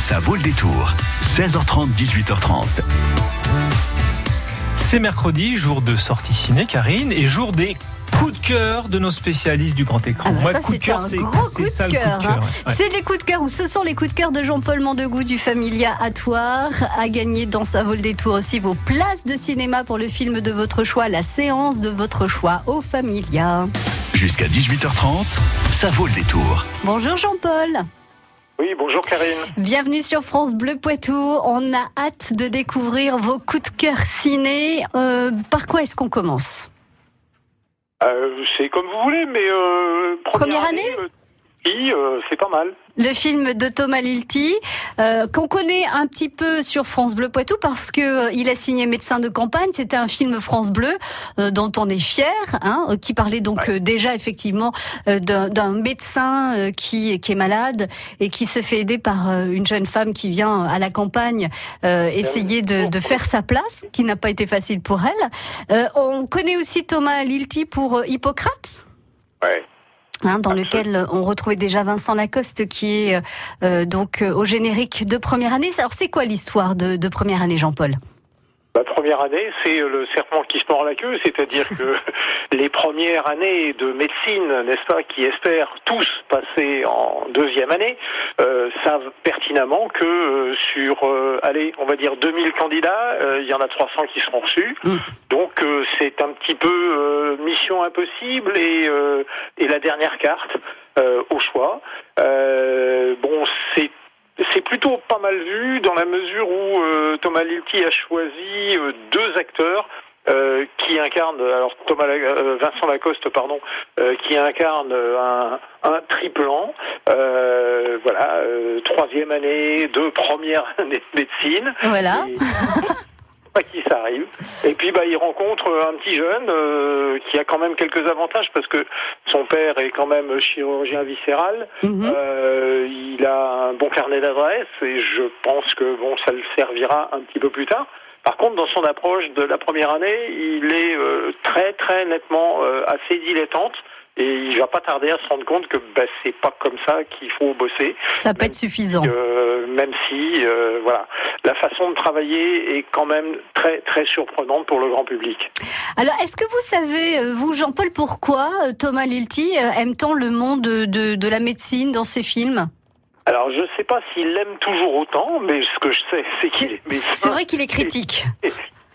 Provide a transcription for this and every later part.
Ça vaut le détour. 16h30, 18h30. C'est mercredi, jour de sortie ciné, Karine, et jour des coups de cœur de nos spécialistes du grand écran. Ah bah Moi, ça, coup de c'est cœur, un c'est gros c'est coup ça de cœur. hein. Ouais. C'est les coups de cœur ou ce sont les coups de cœur de Jean-Paul Mandegou du Familia Atoire. À gagner dans sa vol des tours aussi vos places de cinéma pour le film de votre choix, la séance de votre choix au Familia. Jusqu'à 18h30, ça vaut le détour. Bonjour Jean-Paul. Oui, bonjour Karine. Bienvenue sur France Bleu Poitou. On a hâte de découvrir vos coups de cœur ciné. Euh, par quoi est-ce qu'on commence Euh, c'est comme vous voulez, mais euh, Première année oui, c'est pas mal. Le film de Thomas Lilti, euh, qu'on connaît un petit peu sur France Bleu Poitou parce que euh, il a signé médecin de campagne. C'était un film France Bleu euh, dont on est fier, hein, euh, qui parlait donc euh, déjà effectivement d'un d'un médecin euh, qui qui est malade et qui se fait aider par une jeune femme qui vient à la campagne euh, essayer de, de faire sa place, qui n'a pas été facile pour elle. Euh, on connaît aussi Thomas Lilti pour Hippocrate. Ouais. Hein, dans Absolument. lequel on retrouvait déjà Vincent Lacoste qui est euh, donc euh, au générique de première année. Alors c'est quoi l'histoire de, de première année, Jean-Paul? La première année, c'est le serpent qui se mord la queue, c'est-à-dire que les premières années de médecine, n'est-ce pas, qui espèrent tous passer en deuxième année, euh, savent pertinemment que euh, sur, euh, allez, on va dire 2000 candidats, euh, il y en a 300 qui seront reçus. Mm. Donc euh, c'est un petit peu euh, mission impossible et, euh, et la dernière carte euh, au choix. Euh, bon, c'est c'est plutôt pas mal vu dans la mesure où euh, Thomas Lilti a choisi euh, deux acteurs euh, qui incarnent, alors Thomas, Vincent Lacoste, pardon, qui incarne un, un triplan, euh, voilà, troisième année de première année de médecine. Voilà. Et- pas qui ça arrive. Et puis bah il rencontre un petit jeune euh, qui a quand même quelques avantages parce que son père est quand même chirurgien viscéral. Mhm. Euh, il a un bon carnet d'adresses et je pense que bon ça le servira un petit peu plus tard. Par contre, dans son approche de la première année, il est euh, très très nettement euh, assez dilettante et il va pas tarder à se rendre compte que bah, c'est pas comme ça qu'il faut bosser. Ça peut être suffisant. Euh, même si, euh, voilà, la façon de travailler est quand même très très surprenante pour le grand public. Alors est-ce que vous savez, euh, vous Jean-Paul, pourquoi Thomas Lilti aime tant le monde de, de, de la médecine dans ses films? Alors, je sais pas s'il l'aime toujours autant, mais ce que je sais, c'est qu'il est médecin. c'est vrai qu'il est critique.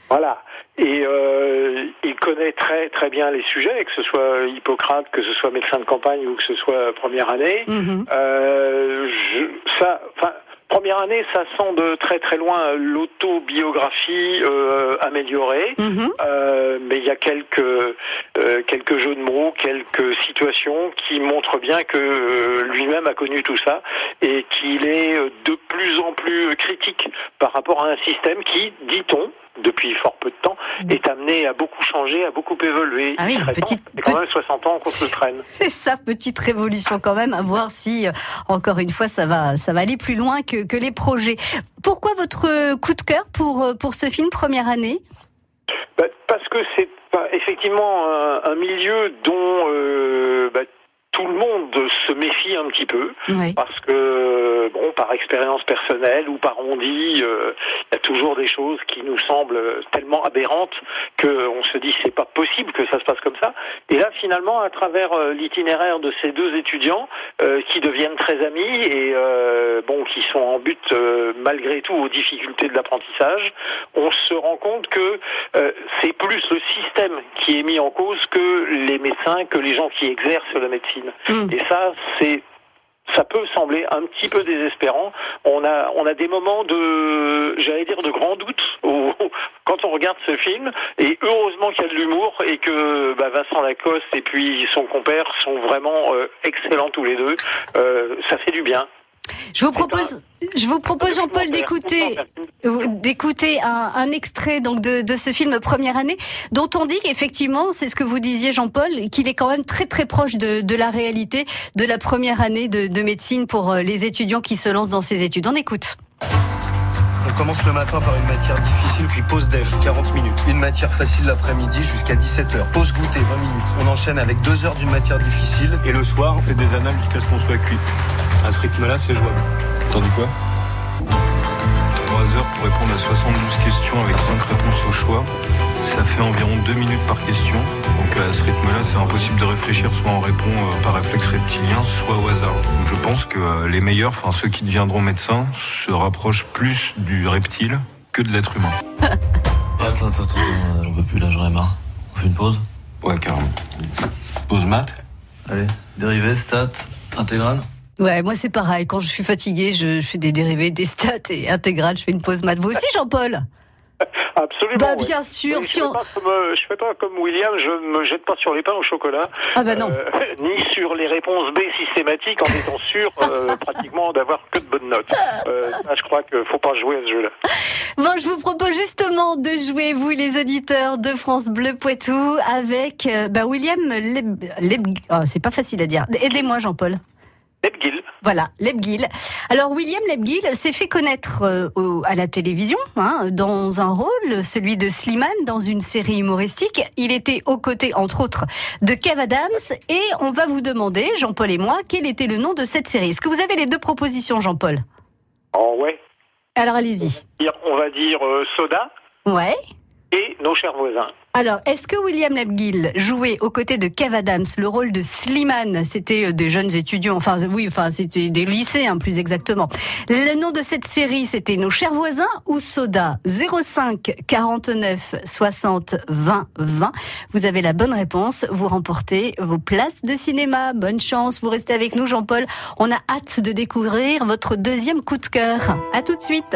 Voilà. Et euh, il connaît très très bien les sujets, que ce soit Hippocrate, que ce soit médecin de campagne ou que ce soit première année. Mhm. Euh, je, ça, enfin, première année, ça sent de très très loin l'autobiographie euh, améliorée. Euh, mais il y a quelques euh, quelques jeux de mots, quelques situations qui montrent bien que euh, lui-même a connu tout ça et qu'il est de plus en plus critique par rapport à un système qui, dit-on, depuis fort peu de temps, est amené à beaucoup changer, à beaucoup évoluer. Mm. Ah oui, temps. petite- C'est quand même 60 ans qu'on se le traîne. C'est ça, petite révolution quand même, à voir si, euh, encore une fois, ça va, ça va aller plus loin que, que les projets. Pourquoi votre coup de cœur pour, euh, pour ce film Première année? Bah, parce que c'est effectivement un, un milieu dont euh, bah, tout le monde se méfie un petit peu. Oui. parce que bon par expérience personnelle ou par on dit euh, il y a toujours des choses qui nous semblent tellement aberrantes que on se dit c'est pas possible que ça se passe comme ça et là finalement à travers euh, l'itinéraire de ces deux étudiants euh, qui deviennent très amis et bon qui sont en but malgré tout aux difficultés de l'apprentissage on se rend compte que c'est plus le système qui est mis en cause que les médecins que les gens qui exercent la médecine Mm. et ça c'est ça peut sembler un petit peu désespérant. On a, on a des moments de, j'allais dire, de grand doute quand on regarde ce film. Et heureusement qu'il y a de l'humour et que bah, Vincent Lacoste et puis son compère sont vraiment euh, excellents tous les deux. Euh, ça fait du bien. Je vous propose, je vous propose Jean-Paul d'écouter, euh, d'écouter un, un extrait donc de, de ce film Première année, dont on dit qu'effectivement, c'est ce que vous disiez Jean-Paul, qu'il est quand même très très proche de, de la réalité de la première année de, de médecine pour euh, les étudiants qui se lancent dans ces études. On écoute. On commence le matin par une matière difficile, puis pause déj, 40 minutes. Une matière facile l'après-midi jusqu'à 17h. Pause goûter, 20 minutes. On enchaîne avec deux heures d'une matière difficile. Et le soir, on fait des annales jusqu'à ce qu'on soit cuit. À ce rythme-là, c'est jouable. T'en dis quoi? Heures pour répondre à 72 questions avec 5 réponses au choix. Ça fait environ 2 minutes par question. Donc à ce rythme-là, c'est impossible de réfléchir. Soit on répond euh, par réflexe reptilien, soit au hasard. Donc je pense que euh, les meilleurs, enfin ceux qui deviendront médecins, se rapprochent plus du reptile que de l'être humain. Attends, attends, attends, j'en peux plus là, j'en ai marre. On fait une pause? Ouais, carrément. Pause maths? Allez, dérivés, stats, intégrale Ouais, moi c'est pareil. Quand je suis fatiguée, je, je fais des dérivés, des stats et intégrales. Je fais une pause maths. Vous aussi, Jean-Paul Absolument. Bah ouais. bien sûr. Oui, Si je, on... fais euh, je fais pas comme William, je me jette pas sur les pains au chocolat. Ah bah non. Euh, ni sur les réponses B systématiques en étant sûr euh, pratiquement d'avoir que de bonnes notes. Euh, je crois qu'il faut pas jouer à ce jeu-là. Bon, je vous propose justement de jouer, vous les auditeurs de France Bleu Poitou, avec bah, William Leb... Leb- oh, c'est pas facile à dire. Aidez-moi, Jean-Paul. Lebguil. Voilà, Lebguil. Alors William Lebguil s'est fait connaître euh, au- à la télévision hein, dans un rôle, celui de Slimane dans une série humoristique. Il était aux côtés, entre autres, de Kev Adams. Et on va vous demander, Jean-Paul et moi, quel était le nom de cette série. Est-ce que vous avez les deux propositions, Jean-Paul? Oh ouais. Alors allez-y. On va dire euh, soda Ouais. et nos chers voisins. Alors, est-ce que William Lebguil jouait aux côtés de Kev Adams le rôle de Slimane? C'était euh, des jeunes étudiants, enfin oui, enfin c'était des lycéens plus exactement. Le nom de cette série, c'était Nos chers voisins ou Soda? 05 49 60 20 20. Vous avez la bonne réponse, vous remportez vos places de cinéma. Bonne chance, vous restez avec nous Jean-Paul. On a hâte de découvrir votre deuxième coup de cœur. À tout de suite.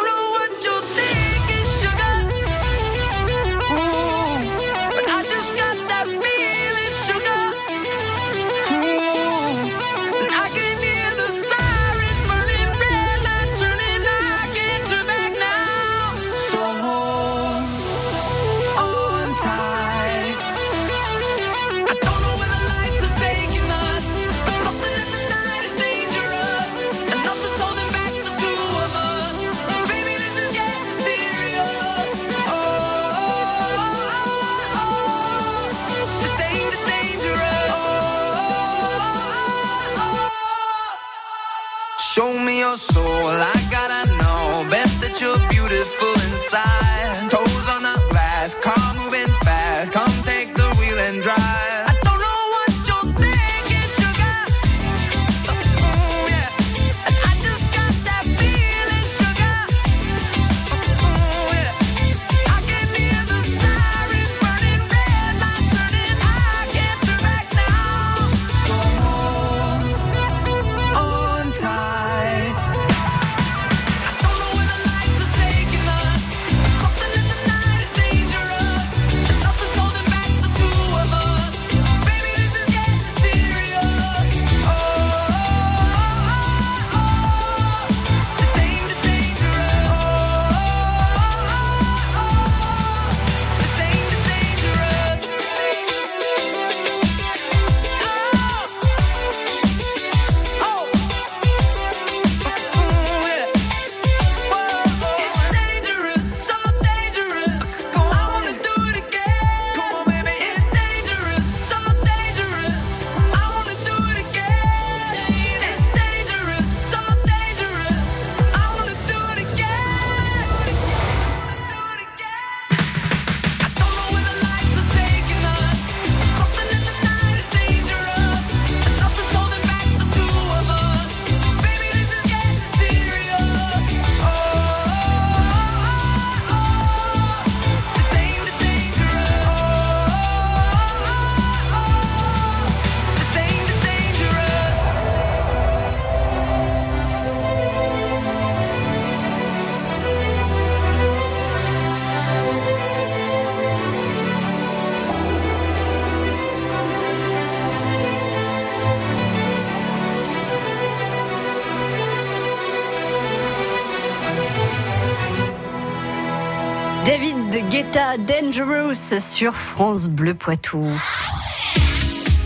David Guetta Dangerous sur France Bleu Poitou.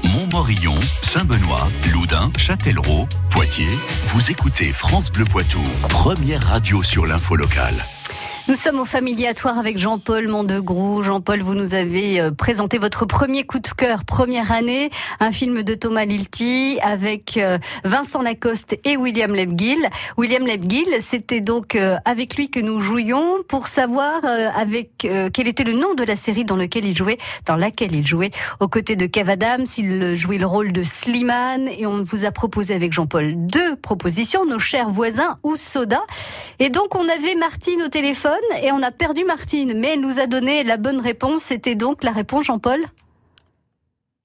Montmorillon, Saint-Benoît, Loudun, Châtellerault, Poitiers. Vous écoutez France Bleu Poitou, première radio sur l'info locale. Nous sommes au familiatoire avec Jean-Paul Mondegrou. Jean-Paul, vous nous avez euh, présenté votre premier coup de cœur, première année, un film de Thomas Lilti avec euh, Vincent Lacoste et William Lebguil. William Lebguil, c'était donc euh, avec lui que nous jouions pour savoir avec quel était le nom de la série dans laquelle il jouait, dans laquelle il jouait, aux côtés de Kev Adams. Il jouait le rôle de Slimane et on vous a proposé avec Jean-Paul deux propositions, nos chers voisins ou Soda. Et donc on avait Martine au téléphone et on a perdu Martine, mais elle nous a donné la bonne réponse. C'était donc la réponse, Jean-Paul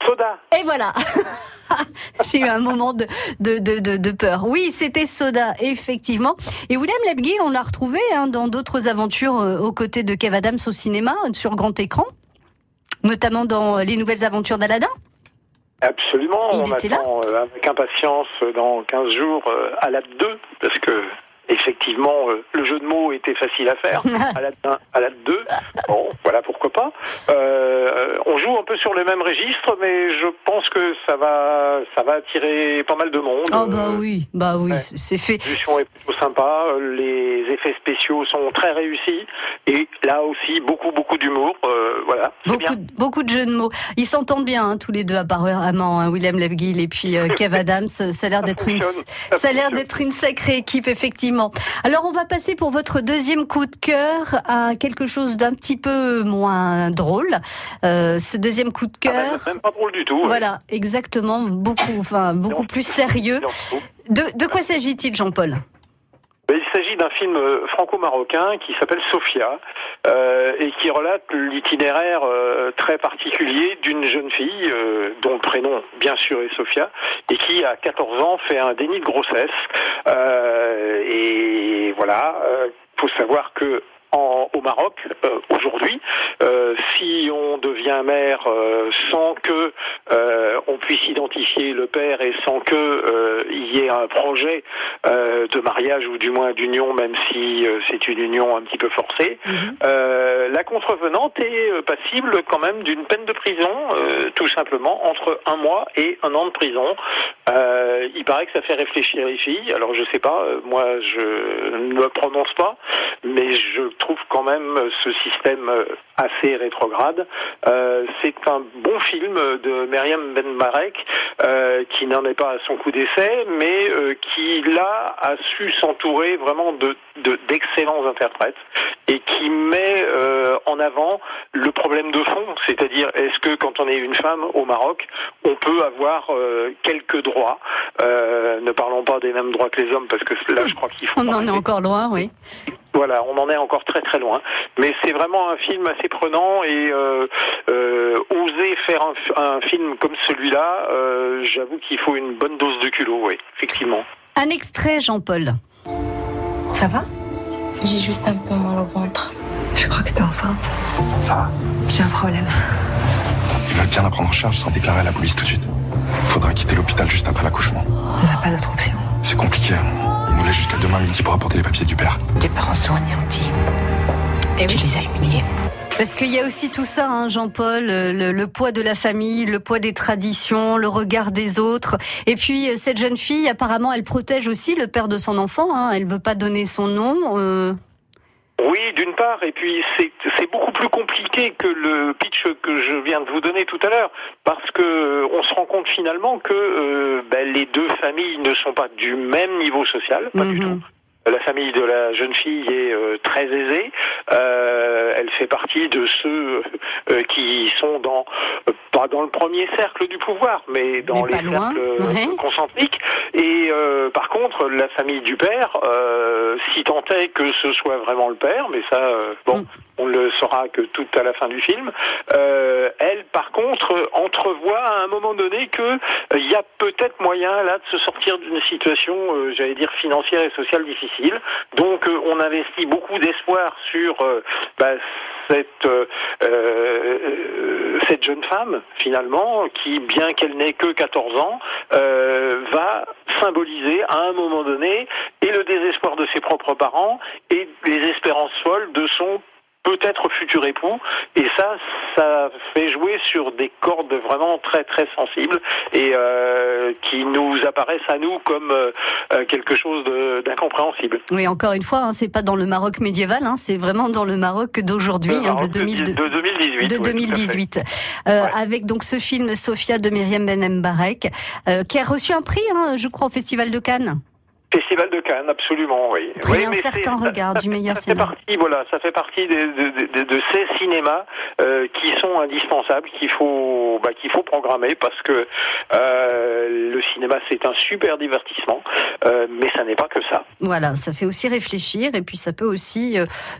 Soda. Et voilà J'ai eu un moment de, de, de, de peur. Oui, c'était Soda, effectivement. Et William Lebguil, on l'a retrouvé hein, dans d'autres aventures euh, aux côtés de Kev Adams au cinéma, sur grand écran, notamment dans Les Nouvelles Aventures d'Aladin. Absolument, Il on était là attend euh, avec impatience euh, dans 15 jours euh, à la 2, parce que effectivement euh, le jeu de mots était facile à faire. à la 1, à la 2, bon, voilà pourquoi pas. Euh, on joue un peu sur le même registre, mais je pense que ça va, ça va attirer pas mal de monde. Oh bah Euh, oui, bah oui, ouais. c'est fait. L'évolution est plutôt sympa, les effets spéciaux sont très réussis et là aussi beaucoup beaucoup d'humour, euh, voilà. bien. Beaucoup, de- beaucoup de jeux de mots. Ils s'entendent bien hein, tous les deux apparemment, hein, William Lebguil et puis Kev Adams. Ça a l'air d'être une, ça a l'air d'être une sacrée équipe effectivement. Alors on va passer pour votre deuxième coup de cœur à quelque chose d'un petit peu moins drôle. Euh, ce deuxième coup de Ah, cœur. même, pas drôle du tout. ouais. Voilà, exactement, beaucoup, enfin, beaucoup plus sérieux. De, de quoi s'agit-il, Jean-Paul? Il s'agit d'un film euh, franco-marocain qui s'appelle Sofia euh, et qui relate l'itinéraire euh, très particulier d'une jeune fille euh, dont le prénom bien sûr est Sofia et qui à 14 ans fait un déni de grossesse. Et voilà euh, faut savoir que au Maroc aujourd'hui, si on devient mère sans que on puisse identifier le père et sans que euh, il y ait un projet euh, de mariage ou du moins d'union, même si euh, c'est une union un petit peu forcée, euh, la contrevenante est passible quand même d'une peine de prison, tout simplement entre un mois et un an de prison. Il paraît que ça fait réfléchir les filles. Alors je sais pas, moi je ne me prononce pas, mais je trouve quand même ce système assez rétrograde. Euh, c'est un bon film de Myriam Ben Marek euh, qui n'en est pas à son coup d'essai, mais euh, qui là a su s'entourer vraiment de de- d'excellents interprètes et qui met en avant le problème de fond, c'est-à-dire est-ce que quand on est une femme au Maroc, on peut avoir quelques droits? Ne parlons pas des mêmes droits que les hommes parce que là, je crois qu'il faut. On en est encore loin, oui. Voilà, on en est encore très très loin. Mais c'est vraiment un film assez prenant et euh, euh, oser faire un, un film comme celui-là, euh, j'avoue qu'il faut une bonne dose de culot, oui, effectivement. Un extrait, Jean-Paul. Ça va? J'ai juste un peu mal au ventre. Je crois que t'es enceinte. Ça va? J'ai un problème. Ils veulent bien la prendre en charge sans déclarer à la police tout de suite? Faudra quitter l'hôpital juste après l'accouchement. On n'a pas d'autre option. C'est compliqué. hein. Nous laissent jusqu'à demain midi pour apporter les papiers du père. Tes parents sont anéantis. Eh tu oui. les as humiliés. Parce qu'il y a aussi tout ça, hein, Jean-Paul, le, le poids de la famille, le poids des traditions, le regard des autres. Et puis euh, cette jeune fille, apparemment, elle protège aussi le père de son enfant. Hein, elle veut pas donner son nom. euh, Oui, d'une part, et puis c'est c'est beaucoup plus compliqué que le pitch que je viens de vous donner tout à l'heure, parce que euh, on se rend compte finalement que euh, ben, les deux familles ne sont pas du même niveau social, pas du Mhm. tout. La famille de la jeune fille est euh, très aisée. Euh, elle fait partie de ceux euh, qui sont dans euh, pas dans le premier cercle du pouvoir, mais dans Mais les cercles ouais. concentriques. Et euh, par contre, la famille du père, euh, si tant est que ce soit vraiment le père, mais ça, euh, bon, Mm. On le saura que tout à la fin du film. euh, elle, par contre, entrevoit à un moment donné que euh, il y a peut-être moyen là de se sortir d'une situation, euh, j'allais dire financière et sociale difficile. Donc, euh, on investit beaucoup d'espoir sur euh, bah, cette euh, euh, cette jeune femme finalement qui, bien qu'elle n'ait que 14 ans, euh, va symboliser à un moment donné et le désespoir de ses propres parents et les espérances folles de son peut-être futur époux. Et ça, ça fait jouer sur des cordes vraiment très très sensibles et euh, qui nous apparaissent à nous comme euh, euh, quelque chose de- d'incompréhensible. Oui, encore une fois, hein, c'est pas dans le Maroc médiéval, hein, c'est vraiment dans le Maroc d'aujourd'hui, hein, de, Maroc 2002 de 2018. de oui, tout à fait. 2018, Euh, avec donc ce film Sophia de Myriam Ben Mbarek, euh, qui a reçu un prix, hein, je crois, au Festival de Cannes. Festival de Cannes, absolument, oui. Prix oui un certain regard ça- du meilleur ça fait cinéma. partie, voilà, ça fait partie des- de, de- de ces cinémas euh, qui sont indispensables, qu'il faut, bah, qu'il faut programmer parce que euh, le cinéma c'est un super divertissement, euh, mais ça n'est pas que ça. Voilà, ça fait aussi réfléchir et puis ça peut aussi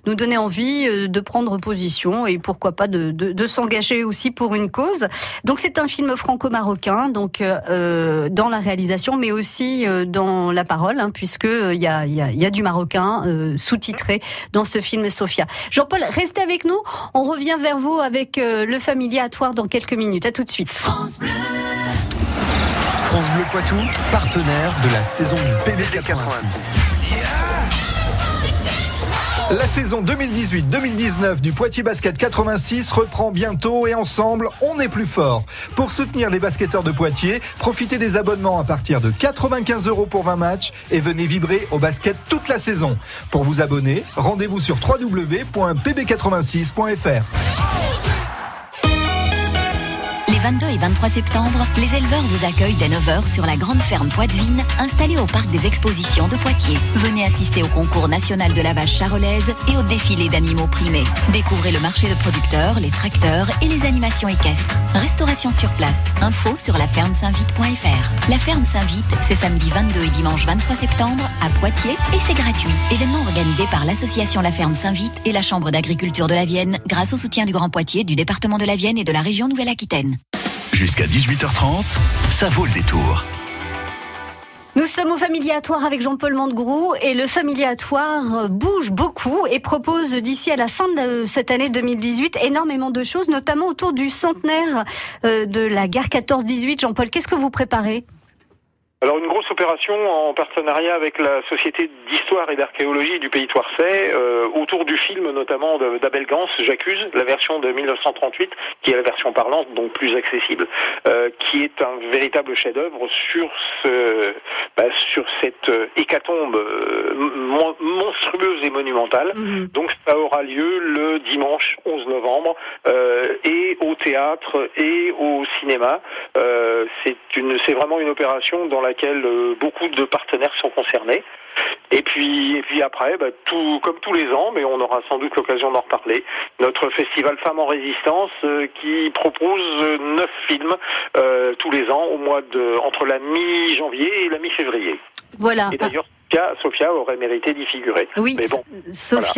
nous donner envie de prendre position et pourquoi pas de, de, s'engager aussi pour une cause. Donc c'est un film franco-marocain, donc dans la réalisation, mais aussi dans la parole, hein, puisque euh, il y, a, il y, a, du marocain euh, sous-titré dans ce film Sophia. Jean-Paul, restez avec nous. On revient vers vous avec euh, le familiatoire dans quelques minutes. À tout de suite. France Bleu Poitou, partenaire de la saison du PB86. La saison 2018-2019 du Poitiers Basket 86 reprend bientôt et ensemble, on est plus fort. Pour soutenir les basketteurs de Poitiers, profitez des abonnements à partir de 95 euros pour 20 matchs et venez vibrer au basket toute la saison. Pour vous abonner, rendez-vous sur www.pb86.fr. Les 22 et 23 septembre, les éleveurs vous accueillent dès 9h sur la grande ferme Poitvine, installée au parc des expositions de Poitiers. Venez assister au concours national de la vache charolaise et au défilé d'animaux primés. Découvrez le marché de producteurs, les tracteurs et les animations équestres. Restauration sur place. Info sur laferme-saint-vite.fr. La ferme Saint-Vite, c'est samedi 22 et dimanche 23 septembre à Poitiers et c'est gratuit. Événement organisé par l'association La Ferme Saint-Vite et la Chambre d'agriculture de la Vienne grâce au soutien du Grand Poitiers, du département de la Vienne et de la région Nouvelle-Aquitaine. Jusqu'à 18h30, ça vaut le détour. Nous sommes au familiatoire avec Jean-Paul Mandegrou et le familiatoire bouge beaucoup et propose d'ici à la fin de cette année 2018 énormément de choses, notamment autour du centenaire euh, de la guerre 14-18. Jean-Paul, qu'est-ce que vous préparez? Alors une grosse opération en partenariat avec la Société d'histoire et d'archéologie du pays Touarçais, euh, autour du film notamment d'Abel Gans, J'accuse, la version de 1938, qui est la version parlante, donc plus accessible, euh, qui est un véritable chef-d'œuvre sur ce, bah, sur cette euh, hécatombe euh, mon- monstrueuse et monumentale. Donc ça aura lieu le dimanche 11 novembre euh, et au théâtre et au cinéma. Euh, c'est une, c'est vraiment une opération dans laquelle euh, beaucoup de partenaires sont concernés. Et puis, et puis après, bah, tout comme tous les ans, mais on aura sans doute l'occasion d'en reparler. Notre festival Femmes en résistance euh, qui propose euh, neuf films euh, tous les ans au mois de entre la mi-janvier et la mi-février. Voilà. Et d'ailleurs, Sophia, Sophia aurait mérité d'y figurer. Oui, mais bon,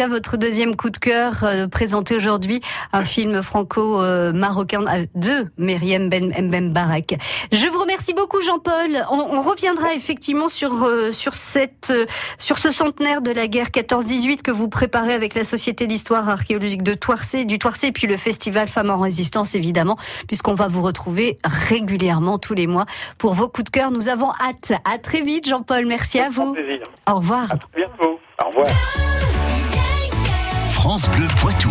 votre deuxième coup de cœur euh, présenté aujourd'hui, un film franco-marocain euh, de Myriam Ben Mbembarek. Je vous remercie beaucoup Jean-Paul. On, on reviendra effectivement sur euh, sur cette euh, sur ce centenaire de la guerre 14-18 que vous préparez avec la Société d'histoire archéologique de Toircé, du Toircé, et puis le festival Femmes en résistance évidemment, puisqu'on va vous retrouver régulièrement tous les mois pour vos coups de cœur. Nous avons hâte. À très vite Jean-Paul. Merci à vous. Au revoir. À bientôt. Au revoir. France Bleu Poitou.